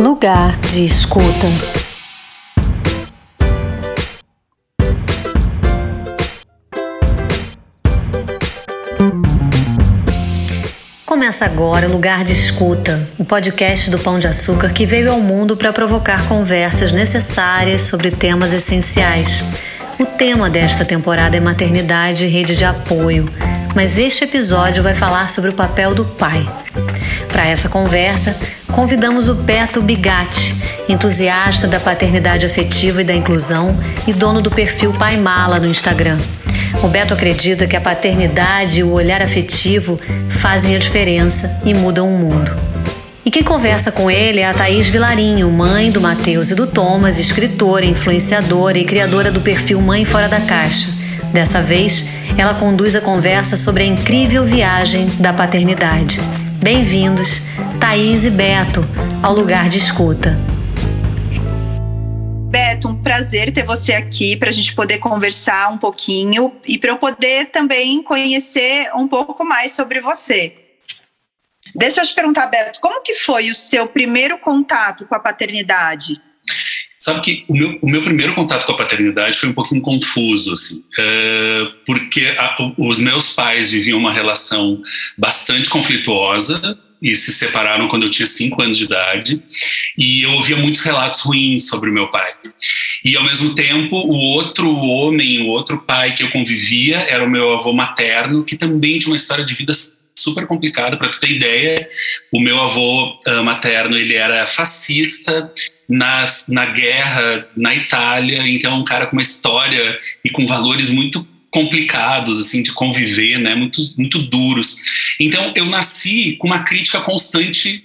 Lugar de escuta. Começa agora o Lugar de Escuta, o podcast do Pão de Açúcar que veio ao mundo para provocar conversas necessárias sobre temas essenciais. O tema desta temporada é maternidade e rede de apoio, mas este episódio vai falar sobre o papel do pai. Para essa conversa, convidamos o Beto Bigatti, entusiasta da paternidade afetiva e da inclusão e dono do perfil Pai Mala no Instagram. O Beto acredita que a paternidade e o olhar afetivo fazem a diferença e mudam o mundo. E quem conversa com ele é a Thaís Vilarinho, mãe do Matheus e do Thomas, escritora, influenciadora e criadora do perfil Mãe Fora da Caixa. Dessa vez, ela conduz a conversa sobre a incrível viagem da paternidade. Bem-vindos, Thaís e Beto, ao lugar de escuta. Beto, um prazer ter você aqui para a gente poder conversar um pouquinho e para eu poder também conhecer um pouco mais sobre você. Deixa eu te perguntar, Beto, como que foi o seu primeiro contato com a paternidade? Sabe que o meu, o meu primeiro contato com a paternidade foi um pouquinho confuso, assim, é, porque a, os meus pais viviam uma relação bastante conflituosa e se separaram quando eu tinha cinco anos de idade e eu ouvia muitos relatos ruins sobre o meu pai. E ao mesmo tempo o outro homem o outro pai que eu convivia era o meu avô materno que também tinha uma história de vida super complicada. Para ter ideia o meu avô uh, materno ele era fascista nas, na guerra na Itália, então é um cara com uma história e com valores muito complicados assim de conviver, né, muito muito duros. Então eu nasci com uma crítica constante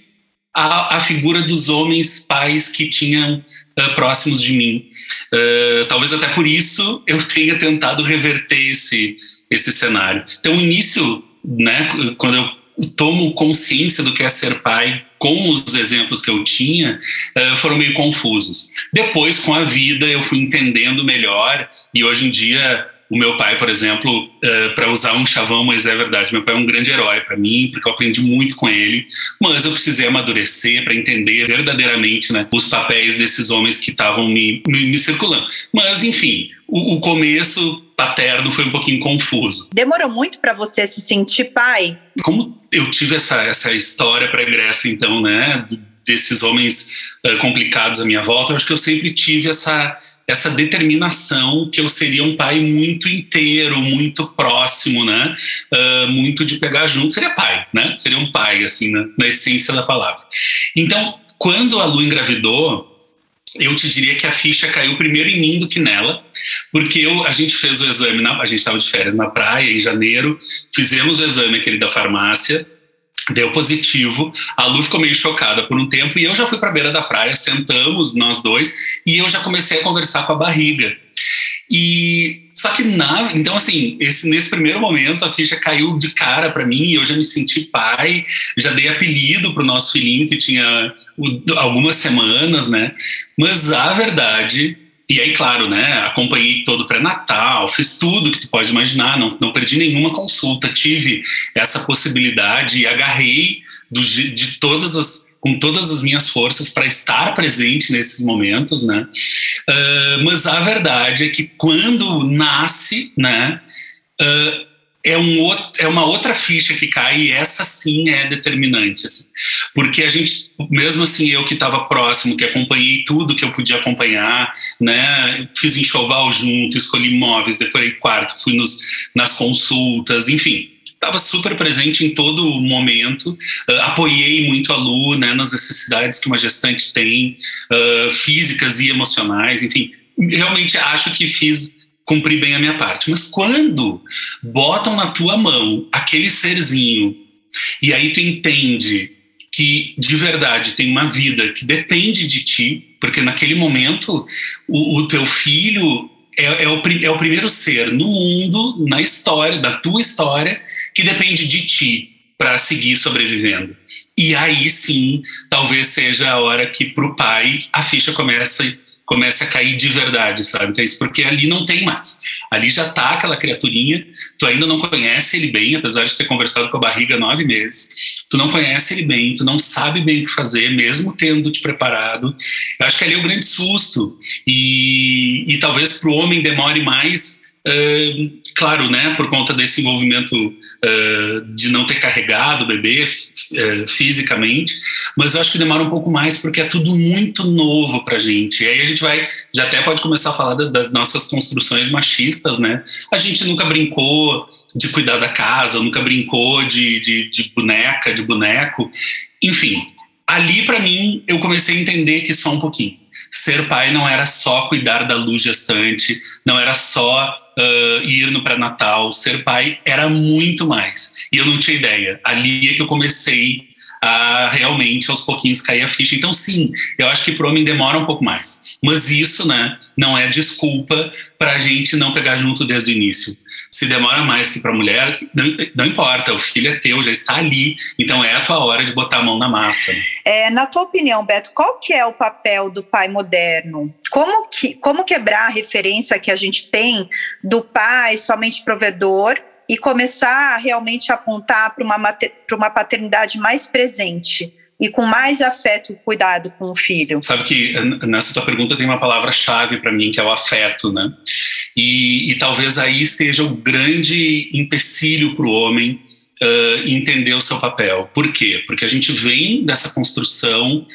à, à figura dos homens pais que tinham uh, próximos de mim. Uh, talvez até por isso eu tenha tentado reverter esse esse cenário. Então o início, né, quando eu tomo consciência do que é ser pai com os exemplos que eu tinha uh, foram meio confusos. Depois, com a vida, eu fui entendendo melhor e hoje em dia o meu pai, por exemplo, uh, para usar um chavão, mas é verdade, meu pai é um grande herói para mim, porque eu aprendi muito com ele, mas eu precisei amadurecer para entender verdadeiramente né, os papéis desses homens que estavam me, me, me circulando. Mas, enfim, o, o começo paterno foi um pouquinho confuso. Demorou muito para você se sentir pai? Como eu tive essa, essa história pregressa, então, né, desses homens uh, complicados à minha volta, eu acho que eu sempre tive essa essa determinação que eu seria um pai muito inteiro, muito próximo, né? Uh, muito de pegar junto, seria pai, né? Seria um pai, assim, na, na essência da palavra. Então, quando a Lu engravidou, eu te diria que a ficha caiu primeiro em mim do que nela, porque eu, a gente fez o exame, na, a gente estava de férias na praia em janeiro, fizemos o exame aquele da farmácia, deu positivo, a Lu ficou meio chocada por um tempo e eu já fui para a beira da praia, sentamos nós dois e eu já comecei a conversar com a barriga. E só que na, então assim, esse, nesse primeiro momento a ficha caiu de cara para mim, eu já me senti pai, já dei apelido pro nosso filhinho que tinha algumas semanas, né? Mas a verdade e aí, claro, né, acompanhei todo o pré-natal, fiz tudo que tu pode imaginar, não, não perdi nenhuma consulta, tive essa possibilidade e agarrei do, de todas as com todas as minhas forças para estar presente nesses momentos, né? Uh, mas a verdade é que quando nasce, né, uh, é, um, é uma outra ficha que cai e essa sim é determinante. Assim. Porque a gente, mesmo assim, eu que estava próximo, que acompanhei tudo que eu podia acompanhar, né, fiz enxoval junto, escolhi imóveis, decorei quarto, fui nos, nas consultas, enfim, estava super presente em todo momento, uh, apoiei muito a Lu né, nas necessidades que uma gestante tem, uh, físicas e emocionais, enfim, realmente acho que fiz cumprir bem a minha parte. Mas quando botam na tua mão aquele serzinho e aí tu entende que de verdade tem uma vida que depende de ti, porque naquele momento o, o teu filho é, é, o, é o primeiro ser no mundo, na história, da tua história, que depende de ti para seguir sobrevivendo. E aí sim, talvez seja a hora que para o pai a ficha começa comece a cair de verdade, sabe? Então, isso porque ali não tem mais. Ali já tá aquela criaturinha, tu ainda não conhece ele bem, apesar de ter conversado com a barriga nove meses, tu não conhece ele bem, tu não sabe bem o que fazer, mesmo tendo te preparado. Eu acho que ali é o grande susto. E, e talvez para o homem demore mais Uh, claro, né, por conta desse envolvimento uh, de não ter carregado o bebê uh, fisicamente, mas eu acho que demora um pouco mais porque é tudo muito novo para gente. E aí a gente vai, já até pode começar a falar da, das nossas construções machistas, né? A gente nunca brincou de cuidar da casa, nunca brincou de, de, de boneca, de boneco, enfim. Ali, para mim, eu comecei a entender que só um pouquinho. Ser pai não era só cuidar da luz gestante, não era só uh, ir no pré-natal, ser pai era muito mais. E eu não tinha ideia. Ali é que eu comecei a realmente aos pouquinhos cair a ficha. Então, sim, eu acho que para o homem demora um pouco mais. Mas isso, né, não é desculpa para a gente não pegar junto desde o início se demora mais que para a mulher, não, não, importa, o filho é teu, já está ali, então é a tua hora de botar a mão na massa. É, na tua opinião, Beto, qual que é o papel do pai moderno? Como, que, como quebrar a referência que a gente tem do pai somente provedor e começar a realmente apontar para uma, uma paternidade mais presente? E com mais afeto e cuidado com o filho. Sabe que nessa tua pergunta tem uma palavra-chave para mim, que é o afeto, né? E, e, talvez aí esteja o grande empecilho para o homem uh, entender o seu papel. Por quê? Porque a gente vem dessa construção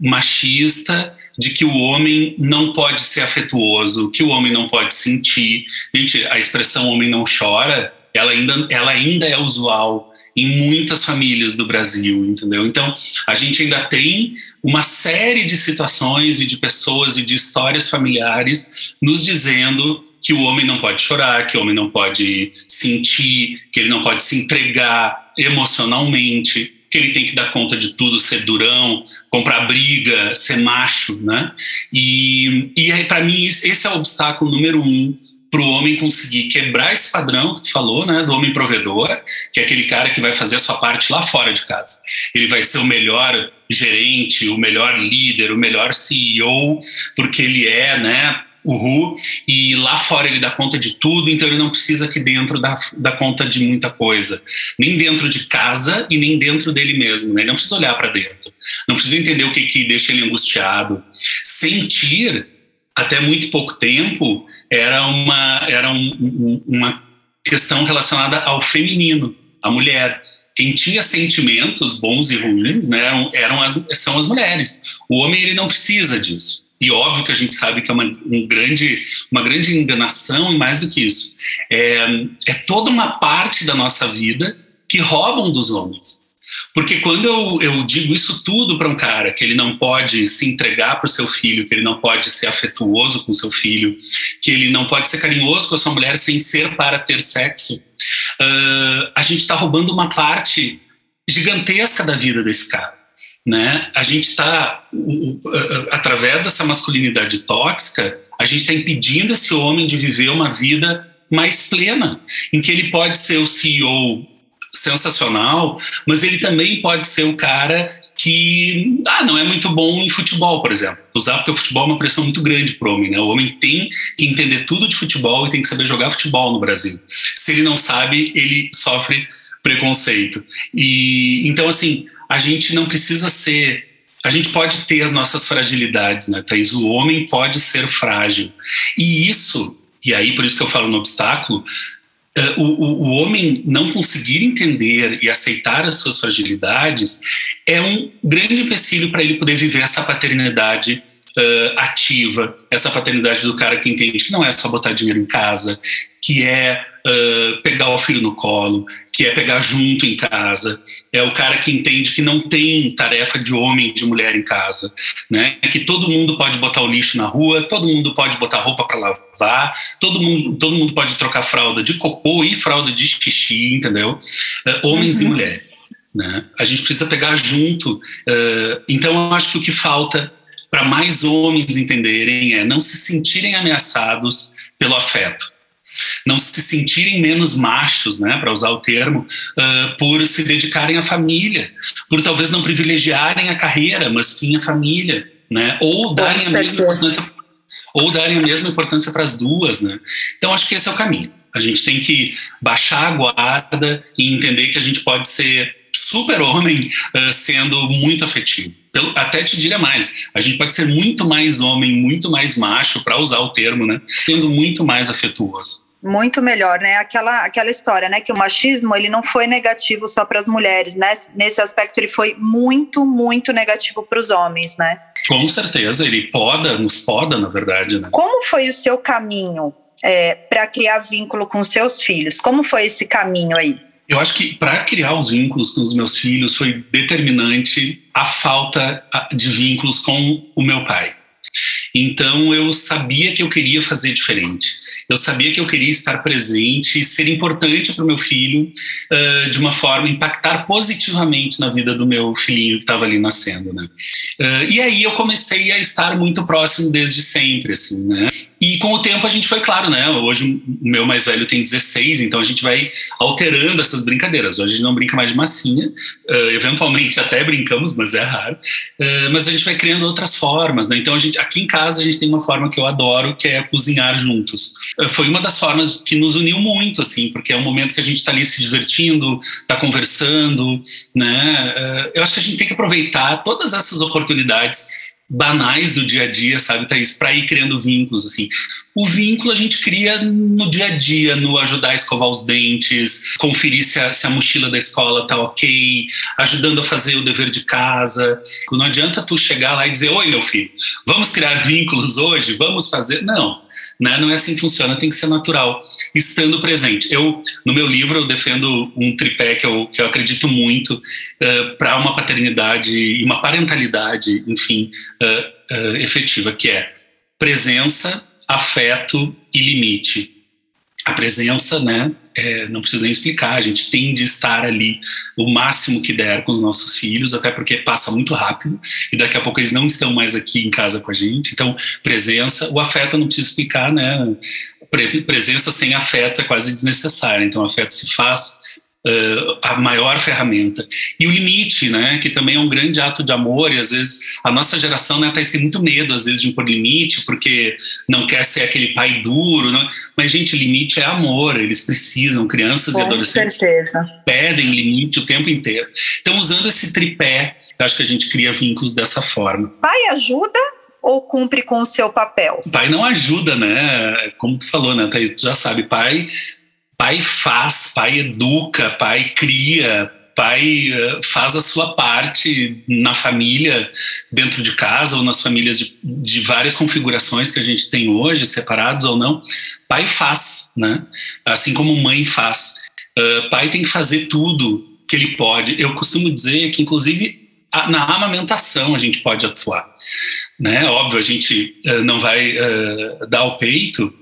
machista de que o homem não pode ser afetuoso, que o homem não pode sentir. Gente, a expressão homem não chora, ela ainda, ela ainda é usual em muitas famílias do Brasil, entendeu? Então, a gente ainda tem uma série de situações e de pessoas e de histórias familiares nos dizendo que o homem não pode chorar, que o homem não pode sentir, que ele não pode se entregar emocionalmente, que ele tem que dar conta de tudo, ser durão, comprar briga, ser macho, né? E, e para mim esse é o obstáculo número um para o homem conseguir quebrar esse padrão que tu falou, né, do homem provedor, que é aquele cara que vai fazer a sua parte lá fora de casa. Ele vai ser o melhor gerente, o melhor líder, o melhor CEO, porque ele é, né, Ru e lá fora ele dá conta de tudo, então ele não precisa aqui dentro dar, dar conta de muita coisa. Nem dentro de casa e nem dentro dele mesmo, né? Ele não precisa olhar para dentro. Não precisa entender o que, que deixa ele angustiado. Sentir, até muito pouco tempo, era uma, era um, uma questão relacionada ao feminino, à mulher. Quem tinha sentimentos bons e ruins, né, eram as, são as mulheres. O homem ele não precisa disso. E óbvio que a gente sabe que é uma, um grande, uma grande enganação e mais do que isso. É, é toda uma parte da nossa vida que roubam dos homens. Porque quando eu, eu digo isso tudo para um cara, que ele não pode se entregar para o seu filho, que ele não pode ser afetuoso com seu filho, que ele não pode ser carinhoso com a sua mulher sem ser para ter sexo, uh, a gente está roubando uma parte gigantesca da vida desse cara. Né? A gente está, através dessa masculinidade tóxica, a gente está impedindo esse homem de viver uma vida mais plena, em que ele pode ser o CEO sensacional, mas ele também pode ser o cara que ah, não é muito bom em futebol, por exemplo. Usar porque o futebol é uma pressão muito grande para o homem. Né? O homem tem que entender tudo de futebol e tem que saber jogar futebol no Brasil. Se ele não sabe, ele sofre preconceito. E então assim, a gente não precisa ser a gente pode ter as nossas fragilidades, né, Thaís? O homem pode ser frágil. E isso, e aí por isso que eu falo no obstáculo, uh, o, o homem não conseguir entender e aceitar as suas fragilidades é um grande empecilho para ele poder viver essa paternidade uh, ativa, essa paternidade do cara que entende que não é só botar dinheiro em casa, que é uh, pegar o filho no colo, que é pegar junto em casa, é o cara que entende que não tem tarefa de homem e de mulher em casa, né? Que todo mundo pode botar o lixo na rua, todo mundo pode botar roupa para lavar, todo mundo, todo mundo pode trocar fralda de cocô e fralda de xixi, entendeu? Uh, homens uhum. e mulheres. Né? A gente precisa pegar junto. Uh, então, eu acho que o que falta para mais homens entenderem é não se sentirem ameaçados pelo afeto não se sentirem menos machos, né, para usar o termo, uh, por se dedicarem à família, por talvez não privilegiarem a carreira, mas sim a família, né, ou darem a mesma importância ou darem a mesma importância para as duas, né? Então acho que esse é o caminho. A gente tem que baixar a guarda e entender que a gente pode ser super-homem uh, sendo muito afetivo. Até te diria mais, a gente pode ser muito mais homem, muito mais macho, para usar o termo, né? Sendo muito mais afetuoso muito melhor, né? Aquela, aquela história, né? Que o machismo ele não foi negativo só para as mulheres, né? Nesse aspecto ele foi muito, muito negativo para os homens, né? Com certeza, ele poda, nos poda, na verdade, né? Como foi o seu caminho é, para criar vínculo com seus filhos? Como foi esse caminho aí? Eu acho que para criar os vínculos com os meus filhos foi determinante a falta de vínculos com o meu pai. Então eu sabia que eu queria fazer diferente. Eu sabia que eu queria estar presente e ser importante para o meu filho uh, de uma forma impactar positivamente na vida do meu filhinho que estava ali nascendo, né? Uh, e aí eu comecei a estar muito próximo desde sempre, assim, né? E com o tempo a gente foi claro, né? Hoje o meu mais velho tem 16, então a gente vai alterando essas brincadeiras. Hoje a gente não brinca mais de massinha, uh, eventualmente até brincamos, mas é raro. Uh, mas a gente vai criando outras formas, né? Então a gente, aqui em casa a gente tem uma forma que eu adoro, que é cozinhar juntos. Uh, foi uma das formas que nos uniu muito, assim, porque é um momento que a gente está ali se divertindo, está conversando, né? eu acho que a gente tem que aproveitar todas essas oportunidades banais do dia a dia, sabe, Thaís? Para ir criando vínculos, assim. O vínculo a gente cria no dia a dia, no ajudar a escovar os dentes, conferir se a, se a mochila da escola tá ok, ajudando a fazer o dever de casa. Não adianta tu chegar lá e dizer, oi, meu filho, vamos criar vínculos hoje? Vamos fazer? Não. Né? Não é assim que funciona, tem que ser natural, estando presente. Eu, no meu livro, eu defendo um tripé que eu, que eu acredito muito uh, para uma paternidade e uma parentalidade, enfim, uh, uh, efetiva, que é presença, afeto e limite. A presença, né, é, não preciso nem explicar, a gente tem de estar ali o máximo que der com os nossos filhos, até porque passa muito rápido e daqui a pouco eles não estão mais aqui em casa com a gente. Então, presença, o afeto não preciso explicar, né? Presença sem afeto é quase desnecessária. Então, afeto se faz uh, a maior ferramenta. E o limite, né, que também é um grande ato de amor, e às vezes a nossa geração né, tem muito medo, às vezes, de impor limite, porque não quer ser aquele pai duro, né? mas, gente, limite é amor, eles precisam, crianças Com e adolescentes certeza. pedem limite o tempo inteiro. Então, usando esse tripé, eu acho que a gente cria vínculos dessa forma. Pai ajuda ou cumpre com o seu papel? Pai não ajuda, né? Como tu falou, né, Thaís? Tu já sabe, pai pai faz, pai educa, pai cria, pai eh, faz a sua parte na família, dentro de casa ou nas famílias de, de, várias configurações que a gente tem hoje, separados ou não. Pai faz, né? Assim como mãe faz. Uh, pai tem que fazer tudo que ele pode. Eu costumo dizer que, inclusive, na amamentação a gente pode atuar. Né? Óbvio, a gente uh, não vai uh, dar o peito,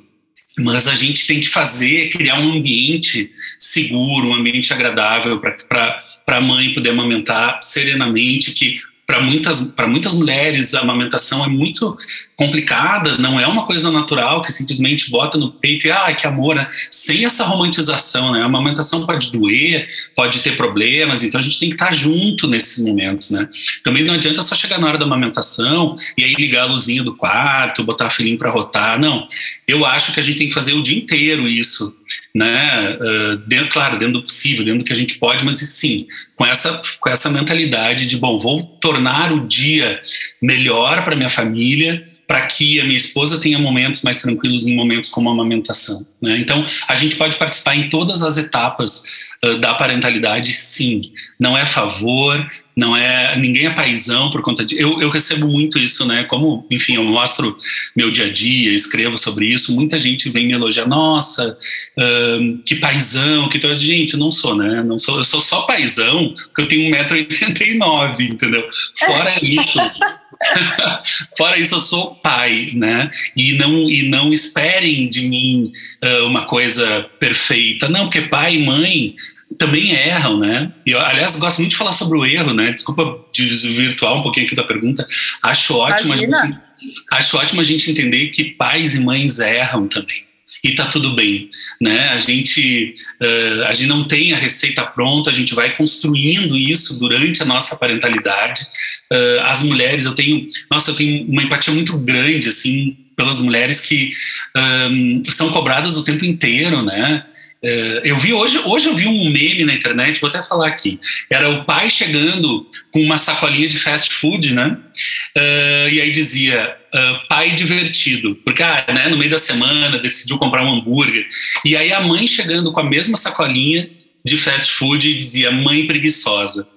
mas a gente tem que fazer, criar um ambiente seguro, um ambiente agradável para a mãe poder amamentar serenamente, que para muitas, para muitas mulheres a amamentação é muito complicada, não é uma coisa natural que simplesmente bota no peito e ah, que amor, né? sem essa romantização, né? A amamentação pode doer, pode ter problemas, então a gente tem que estar junto nesses momentos, né? Também não adianta só chegar na hora da amamentação e aí ligar a luzinha do quarto, botar a filhinho para rotar, não. Eu acho que a gente tem que fazer o dia inteiro isso, né? Uh, dentro, claro, dentro do possível, dentro do que a gente pode, mas sim, com essa, com essa mentalidade de, bom, vou tornar o dia melhor para minha família, para que a minha esposa tenha momentos mais tranquilos em momentos como a amamentação. Né? Então, a gente pode participar em todas as etapas uh, da parentalidade, sim. Não é favor, não é ninguém é paisão por conta de. Eu, eu recebo muito isso, né? Como, enfim, eu mostro meu dia a dia, escrevo sobre isso. Muita gente vem me elogiar, nossa, uh, que paisão, que toda gente, eu não sou, né? Não sou, eu sou só paisão porque eu tenho 1,89m, entendeu? Fora isso. Fora isso, eu sou pai, né? E não, e não esperem de mim uh, uma coisa perfeita. Não, porque pai e mãe também erram, né? Eu, aliás, gosto muito de falar sobre o erro, né? Desculpa desvirtuar um pouquinho aqui da pergunta. Acho ótimo, gente, acho ótimo a gente entender que pais e mães erram também e tá tudo bem, né? A gente uh, a gente não tem a receita pronta, a gente vai construindo isso durante a nossa parentalidade. Uh, as mulheres, eu tenho, nossa, eu tenho uma empatia muito grande assim pelas mulheres que um, são cobradas o tempo inteiro, né? Uh, eu vi hoje, hoje eu vi um meme na internet, vou até falar aqui. Era o pai chegando com uma sacolinha de fast food, né? Uh, e aí dizia uh, pai divertido, porque ah, né, no meio da semana decidiu comprar um hambúrguer. E aí a mãe chegando com a mesma sacolinha de fast food e dizia mãe preguiçosa.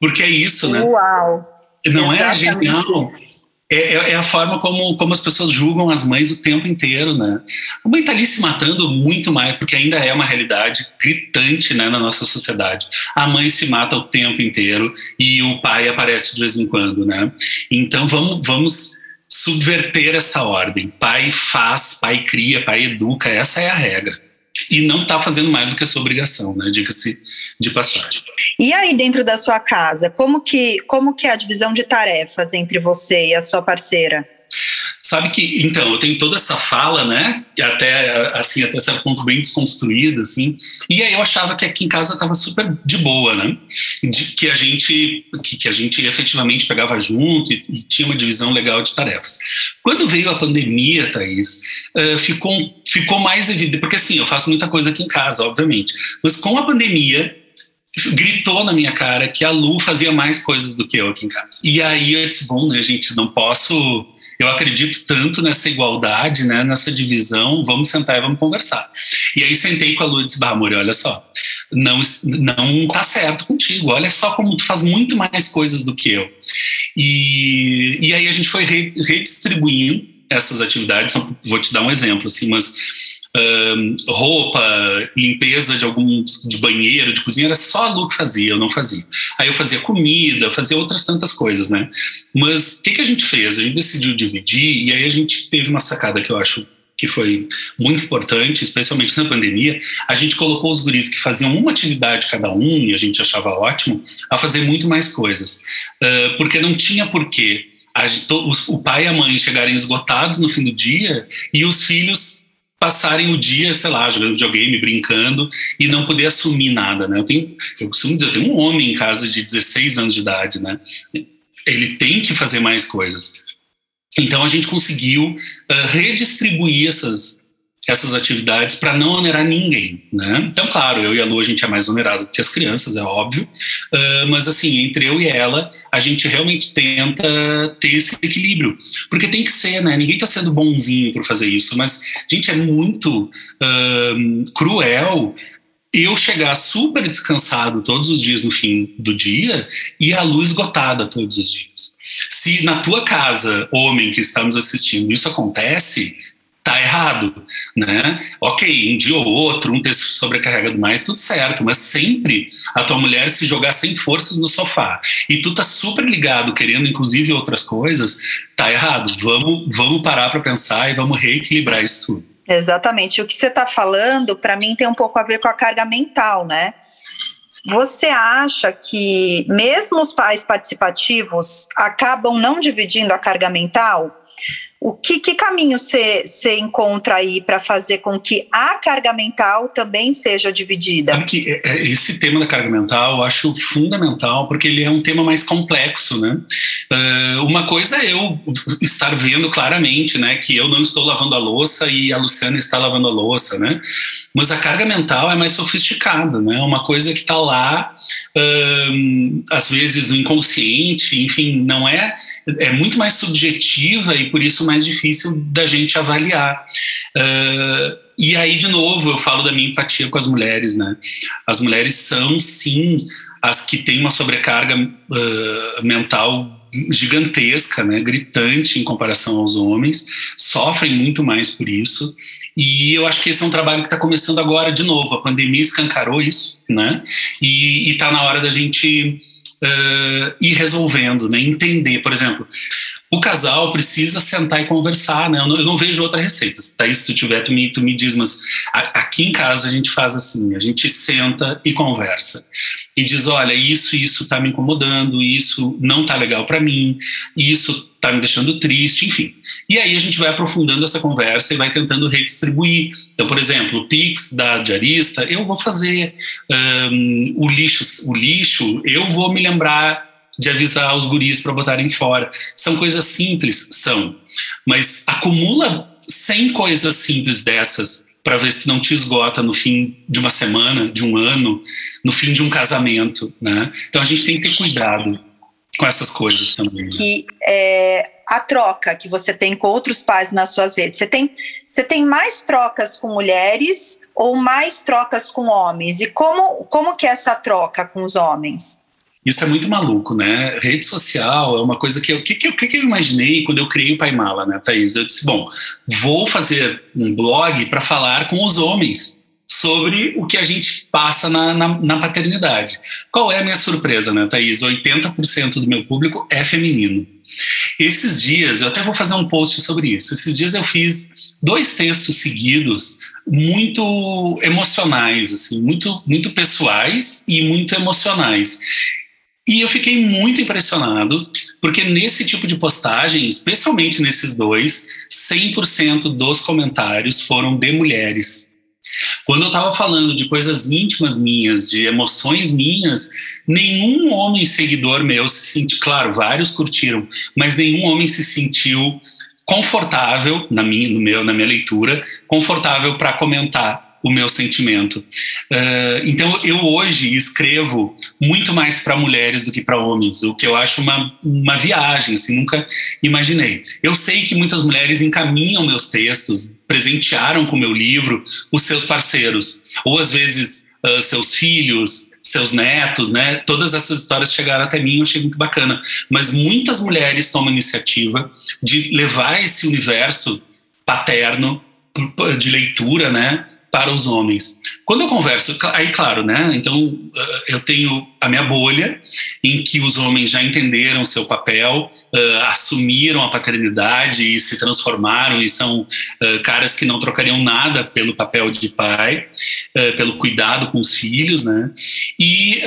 Porque é isso, né? Uau! Não é genial? É, é, é, a forma como, como as pessoas julgam as mães o tempo inteiro, né? A mãe está ali se matando muito mais, porque ainda é uma realidade gritante né, na nossa sociedade. A mãe se mata o tempo inteiro e o pai aparece de vez em quando, né? Então vamos, vamos subverter essa ordem. Pai faz, pai cria, pai educa, essa é a regra e não está fazendo mais do que a sua obrigação, né? Diga-se de passagem. E aí dentro da sua casa, como que como que é a divisão de tarefas entre você e a sua parceira? Sabe que, então, eu tenho toda essa fala, né, até, assim, até certo ponto bem desconstruída, assim, e aí eu achava que aqui em casa estava super de boa, né, de, que a gente, que, que, a gente efetivamente pegava junto e, e, tinha uma divisão legal de tarefas. Quando veio a pandemia, Thaís, uh, ficou, ficou mais evidente, porque assim, eu faço muita coisa aqui em casa, obviamente, mas com a pandemia, gritou na minha cara que a Lu fazia mais coisas do que eu aqui em casa. E aí eu disse, bom, né, gente, não posso eu acredito tanto nessa igualdade, né, nessa divisão, vamos sentar e vamos conversar. E aí sentei com a Lu e disse, bah, amor, olha só, não, não tá certo contigo, olha só como tu faz muito mais coisas do que eu. E, e aí a gente foi redistribuindo essas atividades, vou te dar um exemplo, assim, mas roupa, limpeza de alguns de banheiro, de cozinha, era só a Lu que fazia, eu não fazia. Aí eu fazia comida, fazia outras tantas coisas, né? Mas o que, que a gente fez? A gente decidiu dividir e aí a gente teve uma sacada que eu acho que foi muito importante, especialmente na pandemia, a gente colocou os guris que faziam uma atividade cada um, e a gente achava ótimo, a fazer muito mais coisas. Uh, porque não tinha porquê a, o pai e a mãe chegarem esgotados no fim do dia e os filhos passarem o dia, sei lá, jogando videogame, brincando e não poder assumir nada, né? Eu tenho, eu costumo dizer, eu tenho um homem em casa de 16 anos de idade, né? Ele tem que fazer mais coisas. Então a gente conseguiu uh, redistribuir essas essas atividades para não onerar ninguém, né? Então, claro, eu e a Lu a gente é mais onerado que as crianças, é óbvio, uh, mas assim, entre eu e ela, a gente realmente tenta ter esse equilíbrio, porque tem que ser, né? Ninguém está sendo bonzinho por fazer isso, mas, gente, é muito uh, cruel eu chegar super descansado todos os dias no fim do dia e a luz esgotada todos os dias. Se na tua casa, homem que está nos assistindo, isso acontece, tá errado, né? Ok, um dia ou outro, um ter sobrecarregado mais, tudo certo, mas sempre a tua mulher se jogar sem forças no sofá e tu tá super ligado, querendo inclusive outras coisas, tá errado. Vamos, vamos parar para pensar e vamos reequilibrar isso tudo. Exatamente. O que você está falando, para mim, tem um pouco a ver com a carga mental, né? Você acha que mesmo os pais participativos acabam não dividindo a carga mental? O que, que caminho você encontra aí para fazer com que a carga mental também seja dividida? Sabe que é, é, esse tema da carga mental eu acho fundamental, porque ele é um tema mais complexo, né? Uh, uma coisa é eu estar vendo claramente, né, que eu não estou lavando a louça e a Luciana está lavando a louça, né? Mas a carga mental é mais sofisticada, né? Uma coisa que está lá, uh, às vezes no inconsciente, enfim, não é é muito mais subjetiva e por isso mais difícil da gente avaliar. Uh, e aí, de novo, eu falo da minha empatia com as mulheres, né? As mulheres são, sim, as que têm uma sobrecarga uh, mental gigantesca, né? Gritante em comparação aos homens, sofrem muito mais por isso. E eu acho que esse é um trabalho que está começando agora de novo. A pandemia escancarou isso, né? E está na hora da gente uh, ir resolvendo, né? entender. Por exemplo, o casal precisa sentar e conversar, né? Eu não, eu não vejo outra receita. Daí, se tu tiver, tu me, tu me diz, mas aqui em casa a gente faz assim: a gente senta e conversa. E diz: olha, isso, isso tá me incomodando, isso não tá legal para mim, isso tá me deixando triste, enfim. E aí a gente vai aprofundando essa conversa e vai tentando redistribuir. Então, por exemplo, o Pix da diarista, eu vou fazer um, o lixo, o lixo, eu vou me lembrar de avisar os guris para botarem fora. São coisas simples, são, mas acumula 100 coisas simples dessas para ver se não te esgota no fim de uma semana, de um ano, no fim de um casamento, né? Então a gente tem que ter cuidado com essas coisas também. Né? Que é, a troca que você tem com outros pais nas suas redes, você tem, você tem mais trocas com mulheres ou mais trocas com homens? E como, como que é essa troca com os homens? Isso é muito maluco, né? Rede social é uma coisa que eu. Que, que, que, eu imaginei quando eu criei o Pai Mala, né, Thaís? Eu disse: bom, vou fazer um blog para falar com os homens sobre o que a gente passa na, na, na, paternidade. Qual é a minha surpresa, né, Thaís? 80% do meu público é feminino. Esses dias, eu até vou fazer um post sobre isso. Esses dias eu fiz dois textos seguidos muito emocionais, assim, muito, muito pessoais e muito emocionais. E eu fiquei muito impressionado, porque nesse tipo de postagem, especialmente nesses dois, 100% dos comentários foram de mulheres. Quando eu estava falando de coisas íntimas minhas, de emoções minhas, nenhum homem seguidor meu se sentiu, claro, vários curtiram, mas nenhum homem se sentiu confortável na minha, no meu, na minha leitura, confortável para comentar o meu sentimento. Uh, então, eu hoje escrevo muito mais para mulheres do que para homens, o que eu acho uma, uma viagem, assim, nunca imaginei. Eu sei que muitas mulheres encaminham meus textos, presentearam com meu livro os seus parceiros, ou às vezes uh, seus filhos, seus netos, né? Todas essas histórias chegaram até mim, eu achei muito bacana. Mas muitas mulheres tomam iniciativa de levar esse universo paterno de leitura, né? para os homens. Quando eu converso, aí claro, né? Então eu tenho a minha bolha em que os homens já entenderam seu papel, uh, assumiram a paternidade e se transformaram e são uh, caras que não trocariam nada pelo papel de pai, uh, pelo cuidado com os filhos, né? E,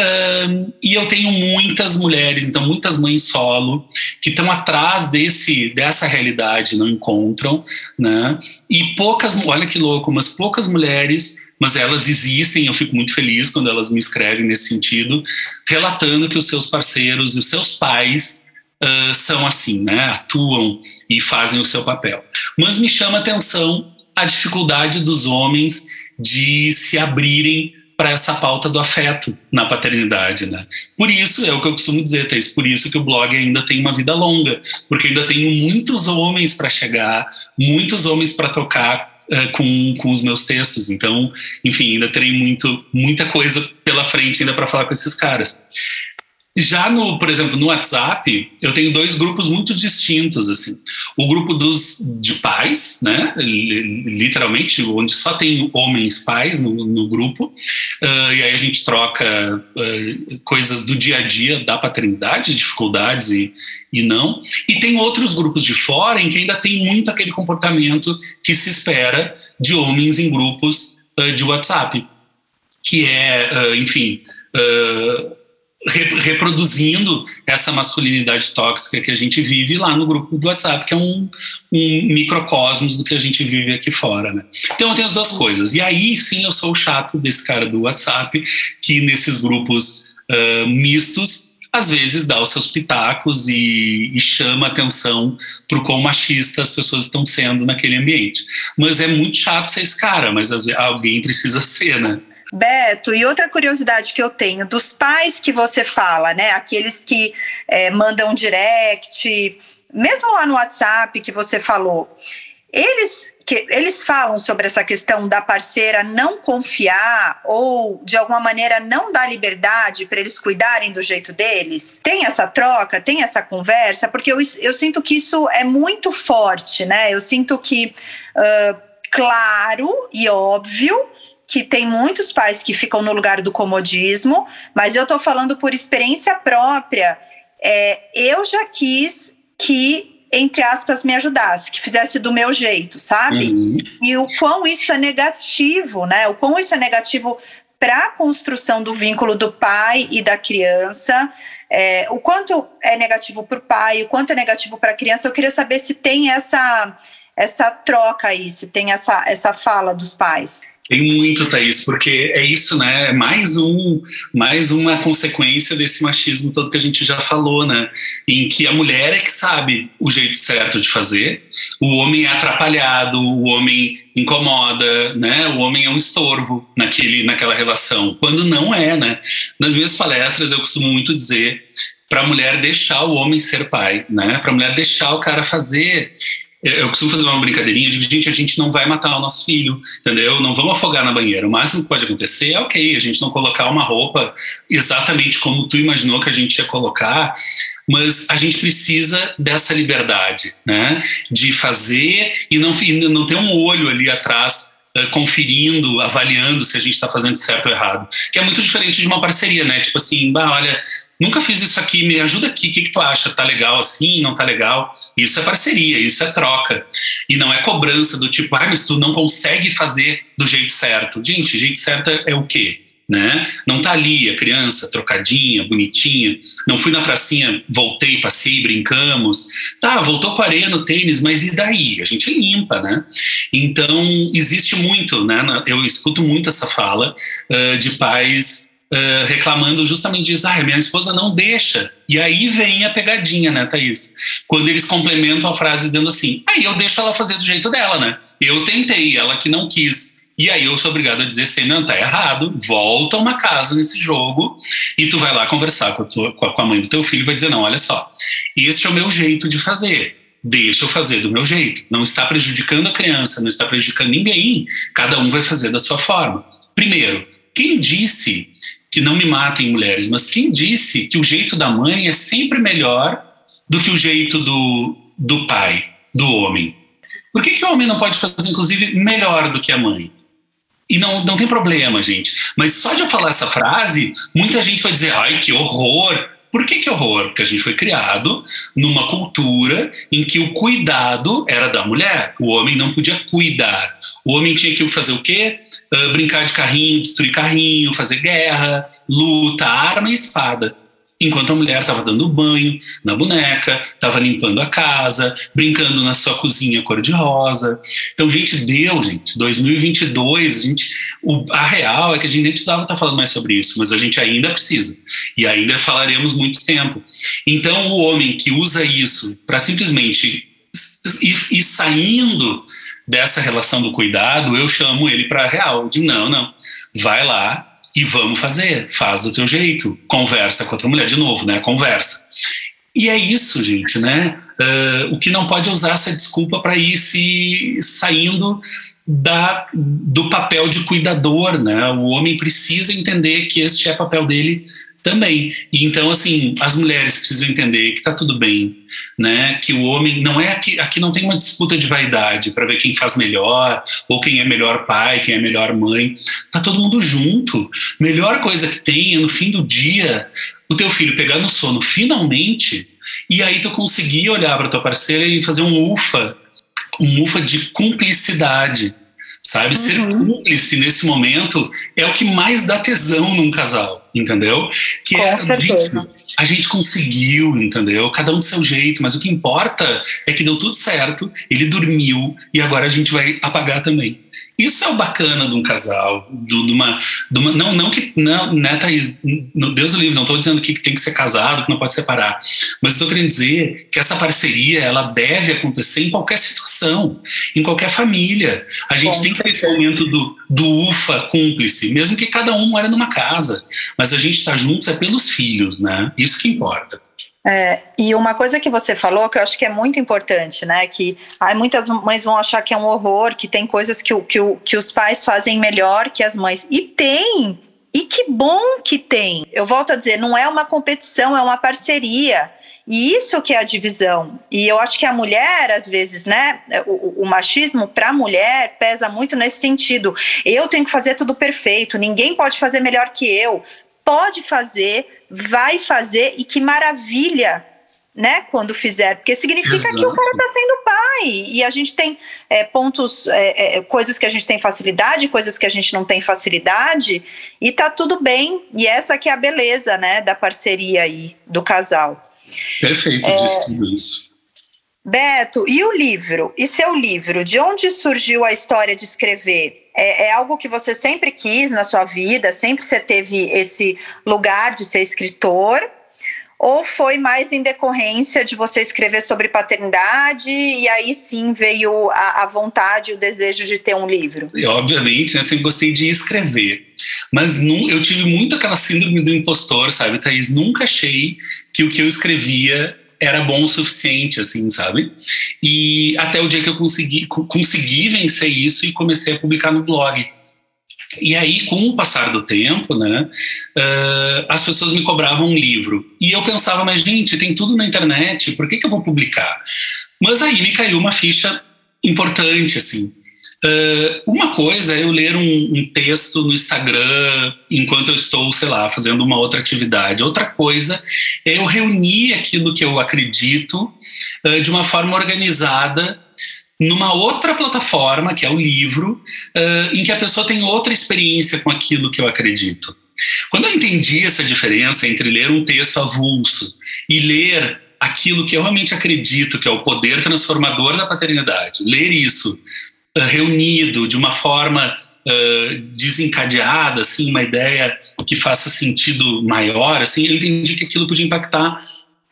e eu tenho muitas mulheres, então muitas mães solo que estão atrás desse dessa realidade, não encontram, né? E poucas, olha que louco, mas poucas mulheres mas elas existem, eu fico muito feliz quando elas me escrevem nesse sentido, relatando que os seus parceiros e os seus pais uh, são assim, né? Atuam e fazem o seu papel. Mas me chama a atenção a dificuldade dos homens de se abrirem para essa pauta do afeto na paternidade, né? Por isso, é o que eu costumo dizer, Thais, por isso que o blog ainda tem uma vida longa, porque ainda tenho muitos homens para chegar, muitos homens para tocar, uh, com, com os meus textos. Então, enfim, ainda terei muito, muita coisa pela frente ainda para falar com esses caras. Já no, por exemplo, no WhatsApp, eu tenho dois grupos muito distintos, assim. O grupo dos de pais, né, literalmente, onde só tem homens pais no, no grupo, uh, e aí a gente troca uh, coisas do dia a dia da paternidade, dificuldades e, e não. E tem outros grupos de fora em que ainda tem muito aquele comportamento que se espera de homens em grupos uh, de WhatsApp, que é, enfim, uh, reproduzindo essa masculinidade tóxica que a gente vive lá no grupo do WhatsApp, que é um, um microcosmos do que a gente vive aqui fora, né? Então tenho as duas coisas. E aí sim eu sou o chato desse cara do WhatsApp, que nesses grupos mistos às vezes dá os seus pitacos e, e chama atenção para o quão machista as pessoas estão sendo naquele ambiente. Mas é muito chato ser esse cara, mas alguém precisa ser, né? Beto, e outra curiosidade que eu tenho, dos pais que você fala, né? Aqueles que é, mandam direct, mesmo lá no WhatsApp que você falou, eles, que, eles falam sobre essa questão da parceira não confiar ou, de alguma maneira, não dar liberdade para eles cuidarem do jeito deles? Tem essa troca, tem essa conversa? Porque eu, eu sinto que isso é muito forte, né? Eu sinto que, uh, claro e óbvio, que tem muitos pais que ficam no lugar do comodismo, mas eu estou falando por experiência própria. É, eu já quis que entre aspas, me ajudasse, que fizesse do meu jeito, sabe? Uhum. E o quão isso é negativo, né? O quão isso é negativo para a construção do vínculo do pai e da criança. É, o quanto é negativo para o pai, o quanto é negativo para a criança. Eu queria saber se tem essa essa troca aí, se tem essa, essa fala dos pais. Tem muito, Thaís, porque é isso, né? É mais um, mais uma consequência desse machismo todo que a gente já falou, né? Em que a mulher é que sabe o jeito certo de fazer, o homem é atrapalhado, o homem incomoda, né? O homem é um estorvo naquele, naquela relação, quando não é, né? Nas minhas palestras eu costumo muito dizer para a mulher deixar o homem ser pai, né? Para a mulher deixar o cara fazer eu costumo fazer uma brincadeirinha de gente, a gente não vai matar o nosso filho, entendeu? Não vamos afogar na banheira. O máximo que pode acontecer é ok, a gente não colocar uma roupa exatamente como tu imaginou que a gente ia colocar, mas a gente precisa dessa liberdade, né? De fazer e não, não ter um olho ali atrás uh, conferindo, avaliando se a gente está fazendo certo ou errado. Que é muito diferente de uma parceria, né? Tipo assim, bah, olha, nunca fiz isso aqui, me ajuda aqui, o que, que tu acha? Tá legal assim, não tá legal? Isso é parceria, isso é troca. E não é cobrança do tipo, ah, mas tu não consegue fazer do jeito certo. Gente, o jeito certo é o quê? Né? Não tá ali a criança trocadinha, bonitinha. Não fui na pracinha, voltei, passei, brincamos. Tá, voltou com areia no tênis, mas e daí? A gente limpa, né? Então existe muito, né? Eu escuto muito essa fala uh, de pais Uh, reclamando justamente disso, ah, minha esposa não deixa. E aí vem a pegadinha, né, Thaís? Quando eles complementam a frase dizendo assim, aí eu deixo ela fazer do jeito dela, né? Eu tentei, ela que não quis. E aí eu sou obrigado a dizer assim, não, tá errado, volta uma casa nesse jogo e tu vai lá conversar com a, tua, com a mãe do teu filho e vai dizer, não, olha só, este é o meu jeito de fazer deixa eu fazer do meu jeito. Não está prejudicando a criança, não está prejudicando ninguém. Cada um vai fazer da sua forma. Primeiro, quem disse que não me matem mulheres, mas quem disse que o jeito da mãe é sempre melhor do que o jeito do, do pai, do homem? Por que, que o homem não pode fazer, inclusive, melhor do que a mãe? E não, não tem problema, gente. Mas só de eu falar essa frase, muita gente vai dizer: ai, que horror, por que, que horror? Porque a gente foi criado numa cultura em que o cuidado era da mulher. O homem não podia cuidar. O homem tinha que fazer o quê? Uh, brincar de carrinho, destruir carrinho, fazer guerra, luta, arma e espada enquanto a mulher estava dando banho na boneca, estava limpando a casa, brincando na sua cozinha cor-de-rosa. Então, gente, deu, gente, 2022, a, gente, o, a real é que a gente nem precisava estar tá falando mais sobre isso, mas a gente ainda precisa, e ainda falaremos muito tempo. Então, o homem que usa isso para simplesmente ir, ir saindo dessa relação do cuidado, eu chamo ele para a real, de não, não, vai lá, e vamos fazer, faz do teu jeito, conversa com outra mulher, de novo, né? Conversa. E é isso, gente, né? Uh, o que não pode usar essa desculpa para ir se saindo da, do papel de cuidador, né? O homem precisa entender que este é papel dele também. E então, assim, as mulheres precisam entender que está tudo bem, né? Que o homem não é aqui, aqui não tem uma disputa de vaidade para ver quem faz melhor ou quem é melhor pai, quem é melhor mãe. Tá todo mundo junto. Melhor coisa que tem é no fim do dia o teu filho pegar no sono finalmente e aí tu conseguir olhar para tua parceira e fazer um ufa, um ufa de cumplicidade sabe? Uhum. Ser cúmplice nesse momento é o que mais dá tesão num casal, entendeu? Que Com é, certeza. Gente, a gente conseguiu, entendeu? Cada um do seu jeito, mas o que importa é que deu tudo certo, ele dormiu e agora a gente vai apagar também. Isso é o bacana de um casal, de uma, de uma não, não que, não, né, Thaís, no Deus do livre, não estou dizendo que tem que ser casado, que não pode separar, mas estou querendo dizer que essa parceria, ela deve acontecer em qualquer situação, em qualquer família. A gente Com tem que ter esse momento do, do ufa cúmplice, mesmo que cada um mora numa casa, mas a gente está juntos é pelos filhos, né? Isso que importa. É, e uma coisa que você falou que eu acho que é muito importante, né? Que aí muitas mães vão achar que é um horror, que tem coisas que, que, que os pais fazem melhor que as mães. E tem! E que bom que tem! Eu volto a dizer, não é uma competição, é uma parceria. E isso que é a divisão. E eu acho que a mulher, às vezes, né, o, o machismo para a mulher pesa muito nesse sentido. Eu tenho que fazer tudo perfeito, ninguém pode fazer melhor que eu. Pode fazer, vai fazer e que maravilha né, quando fizer, porque significa Exato. que o cara está sendo pai e a gente tem é, pontos, é, é, coisas que a gente tem facilidade, coisas que a gente não tem facilidade e tá tudo bem e essa que é a beleza, né, da parceria aí do casal. Perfeito, é, tudo isso. Beto, e o livro? E seu livro? De onde surgiu a história de escrever? É, é, algo que você sempre quis na sua vida? Sempre você teve esse lugar de ser escritor? Ou foi mais em decorrência de você escrever sobre paternidade e aí sim veio a, a vontade, o desejo de ter um livro? E, obviamente, né, sempre gostei de escrever. Mas não, eu tive muito aquela síndrome do impostor, sabe, Thaís? Nunca achei que o que eu escrevia era bom o suficiente, assim, sabe? E até o dia que eu consegui, consegui vencer isso e comecei a publicar no blog. E aí, com o passar do tempo, né, uh, as pessoas me cobravam um livro. E eu pensava, mas gente, tem tudo na internet, por que, que eu vou publicar? Mas aí me caiu uma ficha importante, assim. Uh, uma coisa é eu ler um, um, texto no Instagram enquanto eu estou, sei lá, fazendo uma outra atividade. Outra coisa é eu reunir aquilo que eu acredito uh, de uma forma organizada numa outra plataforma, que é o livro, uh, em que a pessoa tem outra experiência com aquilo que eu acredito. Quando eu entendi essa diferença entre ler um texto avulso e ler aquilo que eu realmente acredito, que é o poder transformador da paternidade, ler isso reunido de uma forma uh, desencadeada, assim, uma ideia que faça sentido maior, assim, eu entendi que aquilo podia impactar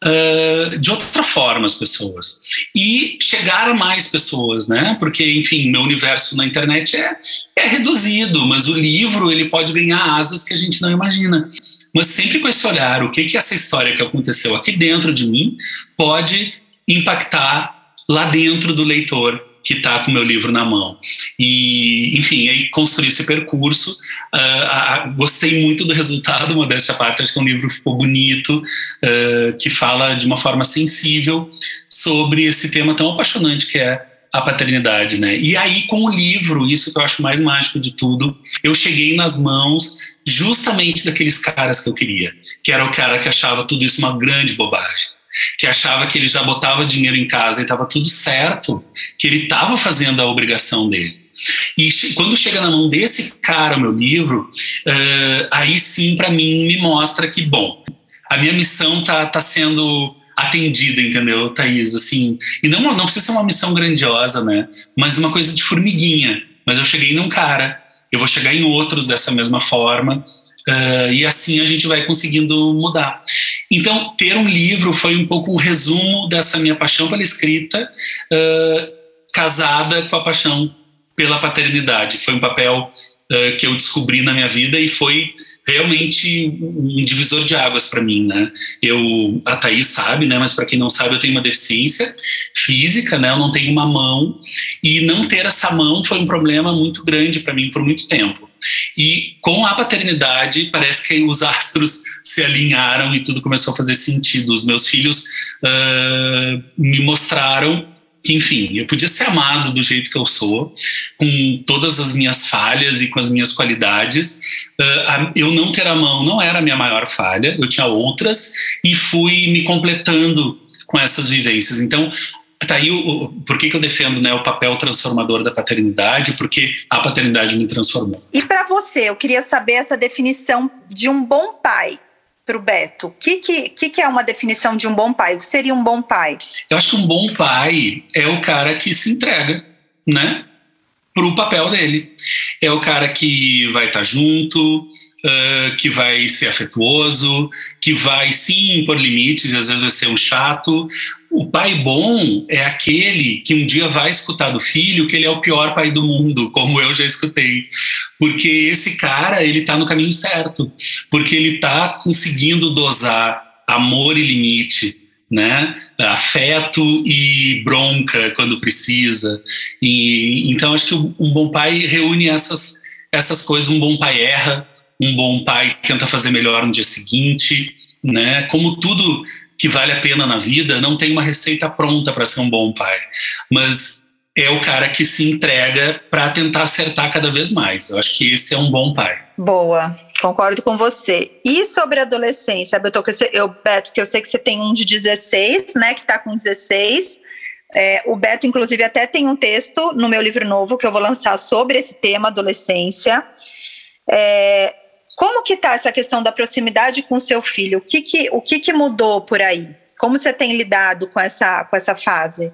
uh, de outra forma as pessoas e chegar a mais pessoas, né? Porque, enfim, meu universo na internet é, é reduzido, mas o livro ele pode ganhar asas que a gente não imagina mas sempre com esse olhar, o que que essa história que aconteceu aqui dentro de mim pode impactar lá dentro do leitor que está com o meu livro na mão. E, enfim, aí construir esse percurso. Uh, uh, gostei muito do resultado, modéstia à parte, acho que é um livro ficou bonito, uh, que fala de uma forma sensível sobre esse tema tão apaixonante que é a paternidade, né? E aí, com o livro, isso que eu acho mais mágico de tudo, eu cheguei nas mãos justamente daqueles caras que eu queria, que era o cara que achava tudo isso uma grande bobagem que achava que ele já botava dinheiro em casa e estava tudo certo, que ele estava fazendo a obrigação dele. E quando chega na mão desse cara o meu livro, uh, aí sim para mim me mostra que bom, a minha missão tá, tá sendo atendida, entendeu, Thaís? Assim, e não, não precisa ser uma missão grandiosa, né? Mas uma coisa de formiguinha. Mas eu cheguei num cara, eu vou chegar em outros dessa mesma forma, uh, e assim a gente vai conseguindo mudar. Então, ter um livro foi um pouco um resumo dessa minha paixão pela escrita, uh, casada com a paixão pela paternidade. Foi um papel uh, que eu descobri na minha vida e foi realmente um divisor de águas para mim, né? Eu, a Thaís sabe, né? Mas para quem não sabe, eu tenho uma deficiência física, né? Eu não tenho uma mão e não ter essa mão foi um problema muito grande para mim por muito tempo. E com a paternidade, parece que os astros se alinharam e tudo começou a fazer sentido. Os meus filhos uh, me mostraram que, enfim, eu podia ser amado do jeito que eu sou, com todas as minhas falhas e com as minhas qualidades. Uh, eu não ter a mão não era a minha maior falha, eu tinha outras e fui me completando com essas vivências. Então, Tá aí o, o, por que, que eu defendo né, o papel transformador da paternidade, porque a paternidade me transformou. E para você, eu queria saber essa definição de um bom pai para o Beto. O que, que, que, é uma definição de um bom pai? O que seria um bom pai? Eu acho que um bom pai é o cara que se entrega, né? Para o papel dele. É o cara que vai estar tá junto, uh, que vai ser afetuoso, que vai sim impor limites e às vezes vai ser um chato. O pai bom é aquele que um dia vai escutar do filho que ele é o pior pai do mundo, como eu já escutei. Porque esse cara, ele está no caminho certo, porque ele está conseguindo dosar amor e limite, né? afeto e bronca quando precisa. E então acho que um bom pai reúne essas essas coisas. Um bom pai erra, um bom pai tenta fazer melhor no dia seguinte, né? Como tudo que vale a pena na vida, não tem uma receita pronta para ser um bom pai, mas é o cara que se entrega para tentar acertar cada vez mais. Eu acho que esse é um bom pai. Boa. Concordo com você. E sobre adolescência, Beto, eu, Beto, que eu sei que você tem um de 16, né, que está com 16. É, o Beto, inclusive, até tem um texto no meu livro novo que eu vou lançar sobre esse tema, adolescência. É, como que está essa questão da proximidade com o seu filho? O que que, o que que mudou por aí? Como você tem lidado com essa, com essa fase?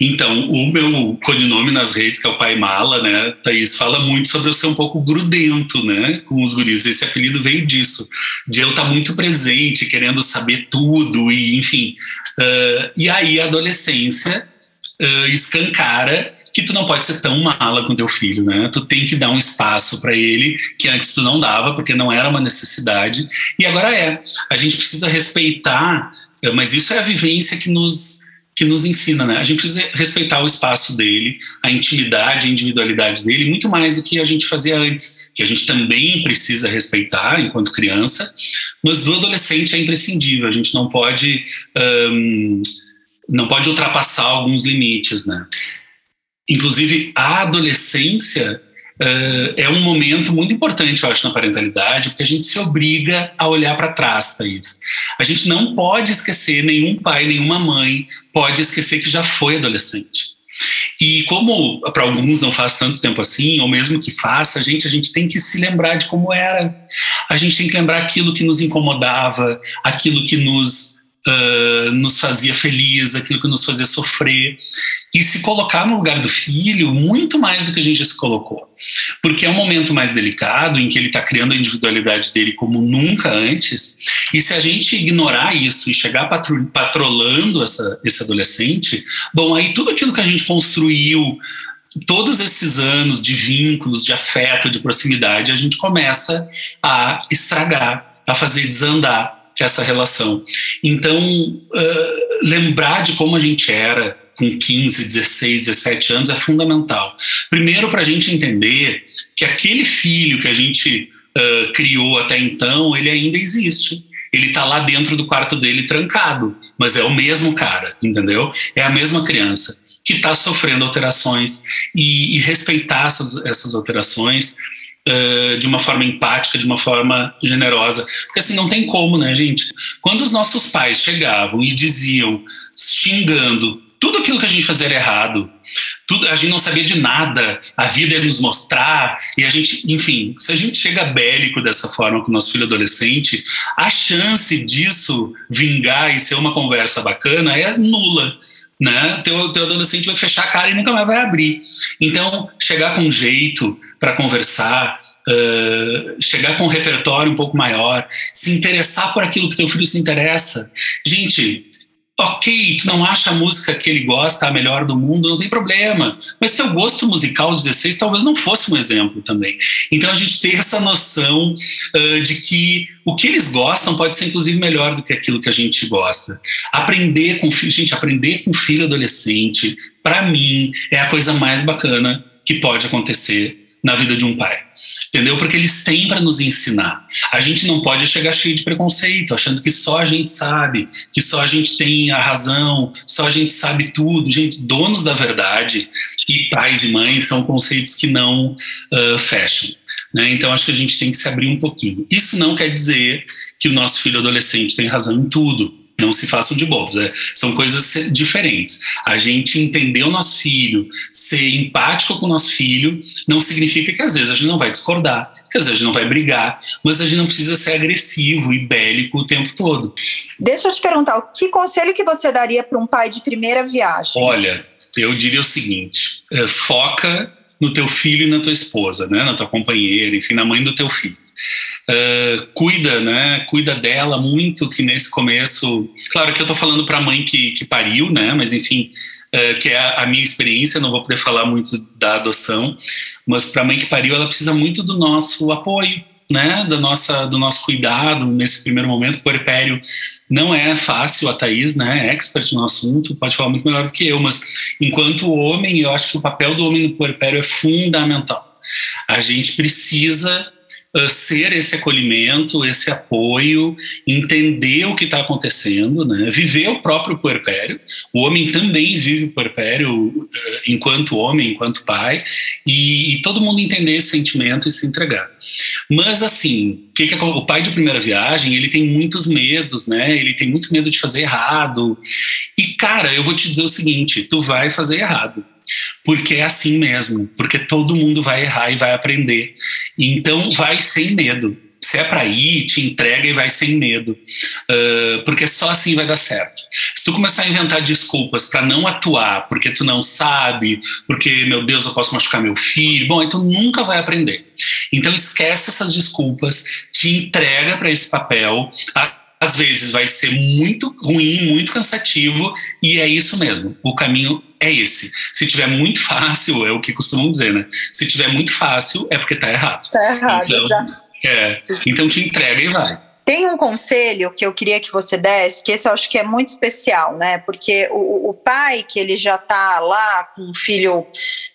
Então, o meu codinome nas redes, que é o Pai Mala, né, Thaís, fala muito sobre eu ser um pouco grudento, né, com os guris. Esse apelido veio disso, de eu estar muito presente, querendo saber tudo, e enfim. Uh, e aí a adolescência uh, escancara que tu não pode ser tão mala com teu filho, né? Tu tem que dar um espaço para ele que antes tu não dava, porque não era uma necessidade, e agora é. A gente precisa respeitar, mas isso é a vivência que nos que nos ensina, né? A gente precisa respeitar o espaço dele, a intimidade, a individualidade dele, muito mais do que a gente fazia antes, que a gente também precisa respeitar enquanto criança, mas do adolescente é imprescindível. A gente não pode um, não pode ultrapassar alguns limites, né? Inclusive a adolescência Uh, é um momento muito importante, eu acho, na parentalidade, porque a gente se obriga a olhar para trás, Thaís. A gente não pode esquecer, nenhum pai, nenhuma mãe pode esquecer que já foi adolescente. E como para alguns não faz tanto tempo assim, ou mesmo que faça, a gente, a gente tem que se lembrar de como era. A gente tem que lembrar aquilo que nos incomodava, aquilo que nos uh, nos fazia feliz, aquilo que nos fazia sofrer, e se colocar no lugar do filho muito mais do que a gente se colocou. Porque é um momento mais delicado em que ele está criando a individualidade dele como nunca antes, e se a gente ignorar isso e chegar patrolando essa, esse adolescente, bom, aí tudo aquilo que a gente construiu todos esses anos de vínculos, de afeto, de proximidade, a gente começa a estragar, a fazer desandar essa relação. Então, uh, lembrar de como a gente era com 15, 16, 17 anos é fundamental. Primeiro, para a gente entender que aquele filho que a gente uh, criou até então, ele ainda existe. Ele está lá dentro do quarto dele trancado, mas é o mesmo cara, entendeu? É a mesma criança que está sofrendo alterações e, e respeitar essas, essas alterações uh, de uma forma empática, de uma forma generosa. Porque assim, não tem como, né, gente? Quando os nossos pais chegavam e diziam, xingando, tudo aquilo que a gente fazia era errado, tudo, a gente não sabia de nada, a vida ia nos mostrar, e a gente, enfim, se a gente chega bélico dessa forma com o nosso filho adolescente, a chance disso vingar e ser uma conversa bacana é nula. Né? Teu, teu adolescente vai fechar a cara e nunca mais vai abrir. Então, chegar com jeito, para conversar, uh, chegar com um repertório um pouco maior, se interessar por aquilo que teu filho se interessa. Gente, ok, tu não acha a música que ele gosta a melhor do mundo, não tem problema. Mas teu gosto musical aos 16 talvez não fosse um exemplo também. Então a gente tem essa noção uh, de que o que eles gostam pode ser inclusive melhor do que aquilo que a gente gosta. Aprender com filho, gente, aprender com filho adolescente, para mim é a coisa mais bacana que pode acontecer na vida de um pai. Entendeu? Porque eles têm para nos ensinar. A gente não pode chegar cheio de preconceito, achando que só a gente sabe, que só a gente tem a razão, só a gente sabe tudo. Gente, donos da verdade e pais e mães são conceitos que não uh, fecham. Né? Então, acho que a gente tem que se abrir um pouquinho. Isso não quer dizer que o nosso filho adolescente tem razão em tudo não se façam de bobos. É, são coisas diferentes. A gente entender o nosso filho, ser empático com o nosso filho, não significa que às vezes a gente não vai discordar, que às vezes a gente não vai brigar, mas a gente não precisa ser agressivo e bélico o tempo todo. Deixa eu te perguntar, o que conselho que você daria para um pai de primeira viagem? Olha, eu diria o seguinte: é, foca no teu filho e na tua esposa, né, na tua companheira, enfim, na mãe do teu filho. Uh, cuida, né? Cuida dela muito, que nesse começo. Claro que eu estou falando para a mãe que, que pariu, né? Mas enfim, uh, que é a, a, minha experiência, não vou poder falar muito da adoção, mas para a mãe que pariu, ela precisa muito do nosso apoio, né? Da nossa, do nosso cuidado nesse primeiro momento. O puerpério não é fácil, a Thaís, né? É expert no assunto, pode falar muito melhor do que eu, mas enquanto homem, eu acho que o papel do homem no puerpério é fundamental. A gente precisa uh, ser esse acolhimento, esse apoio, entender o que está acontecendo, né? viver o próprio puerpério. O homem também vive o puerpério uh, enquanto homem, enquanto pai, e, e, todo mundo entender esse sentimento e se entregar. Mas assim, que que é, o pai de primeira viagem, ele tem muitos medos, né? Ele tem muito medo de fazer errado. E cara, eu vou te dizer o seguinte: tu vai fazer errado porque é assim mesmo, porque todo mundo vai errar e vai aprender. Então, vai sem medo, Se é para ir, te entrega e vai sem medo, uh, porque só assim vai dar certo. Se tu começar a inventar desculpas para não atuar, porque tu não sabe, porque meu Deus, eu posso machucar meu filho, bom, então nunca vai aprender. Então esquece essas desculpas, te entrega para esse papel às vezes vai ser muito ruim, muito cansativo, e é isso mesmo. O caminho é esse. Se tiver muito fácil, é o que costumam dizer, né? Se tiver muito fácil, é porque tá errado. Tá errado, então, exato. É, então te entrega e vai. Tem um conselho que eu queria que você desse, que esse eu acho que é muito especial, né? Porque o, o pai que ele já tá lá com um filho,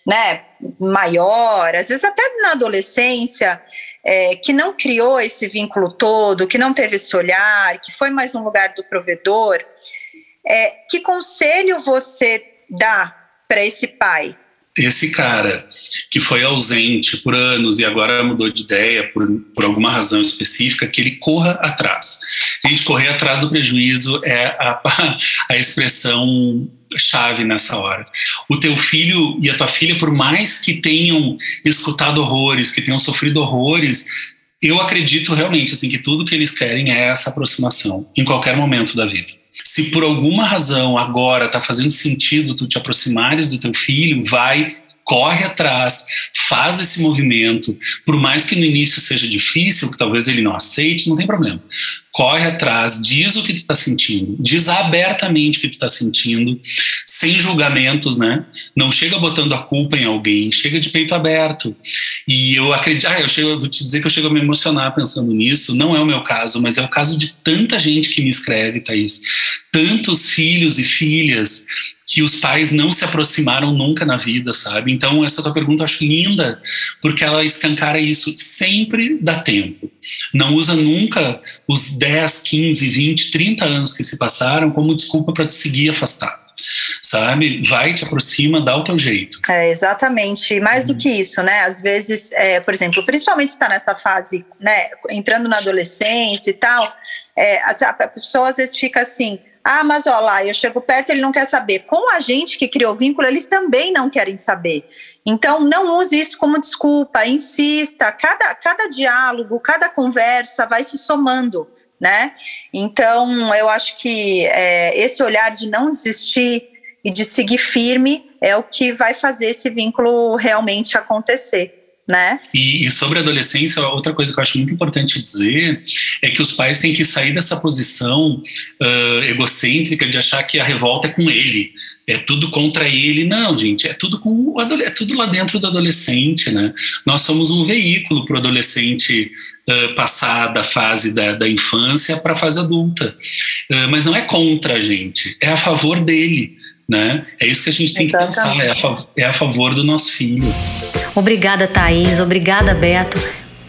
né, maior, às vezes até na adolescência, é, que não criou esse vínculo todo, que não teve esse olhar, que foi mais um lugar do provedor, é, que conselho você dá para esse pai? Esse cara que foi ausente por anos e agora mudou de ideia por, por alguma razão específica, que ele corra atrás. A gente correr atrás do prejuízo é a, a expressão chave nessa hora. O teu filho e a tua filha, por mais que tenham escutado horrores, que tenham sofrido horrores, eu acredito realmente assim que tudo que eles querem é essa aproximação em qualquer momento da vida. Se por alguma razão agora está fazendo sentido tu te aproximares do teu filho, vai corre atrás, faz esse movimento, por mais que no início seja difícil, que talvez ele não aceite, não tem problema corre atrás, diz o que tu está sentindo, diz abertamente o que tu está sentindo, sem julgamentos, né? Não chega botando a culpa em alguém, chega de peito aberto. E eu acredito, ah, eu, chego, vou te dizer que eu chego a me emocionar pensando nisso, não é o meu caso, mas é o caso de tanta gente que me escreve, Thaís. Tantos filhos e filhas que os pais não se aproximaram nunca na vida, sabe? Então, essa tua pergunta eu acho linda, porque ela escancara isso. Sempre dá tempo. Não usa nunca os 10, 15, 20, 30 anos que se passaram como desculpa para te seguir afastado sabe? Vai, te aproxima, dá o teu jeito. É, exatamente. Mais do uhum. que isso, né? Às vezes, é, por exemplo, principalmente está nessa fase, né? Entrando na adolescência e tal, é, a, pessoa às vezes fica assim, ah, mas olha lá, eu chego perto, ele não quer saber. Com a gente que criou vínculo, eles também não querem saber. Então, não use isso como desculpa, insista. Cada, cada diálogo, cada conversa vai se somando, né? Então, eu acho que é, esse olhar de não desistir e de seguir firme é o que vai fazer esse vínculo realmente acontecer né? E, e, sobre a adolescência, outra coisa que eu acho muito importante dizer é que os pais têm que sair dessa posição uh, egocêntrica de achar que a revolta é com ele, é tudo contra ele. Não, gente, é tudo com o é tudo lá dentro do adolescente, né? Nós somos um veículo para o adolescente uh, passar da fase da, da infância para a fase adulta. Uh, mas não é contra a gente, é a favor dele. Né? É isso que a gente tem Exatamente. que pensar, é a, é a favor do nosso filho. Obrigada, Thaís. Obrigada, Beto,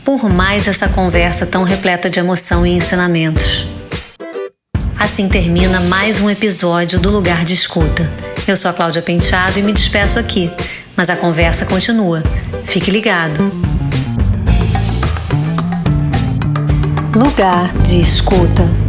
por mais essa conversa tão repleta de emoção e ensinamentos. Assim termina mais um episódio do Lugar de Escuta. Eu sou a Cláudia Penteado e me despeço aqui, mas a conversa continua. Fique ligado. Lugar de Escuta.